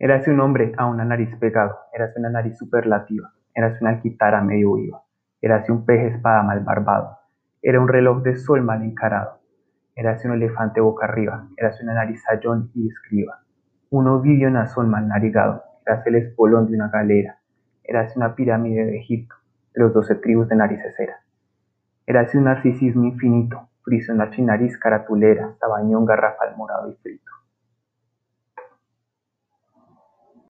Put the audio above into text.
Érase un hombre a una nariz pegado, érase una nariz superlativa, érase una alquitara medio viva, érase un peje espada mal barbado, era un reloj de sol mal encarado, érase un elefante boca arriba, érase una nariz sayón y escriba, un ovidio nazón mal narigado, érase el espolón de una galera, érase una pirámide de Egipto, de los doce tribus de narices era. Érase un narcisismo infinito, friso en la nariz caratulera, sabañón garrafal morado y frito.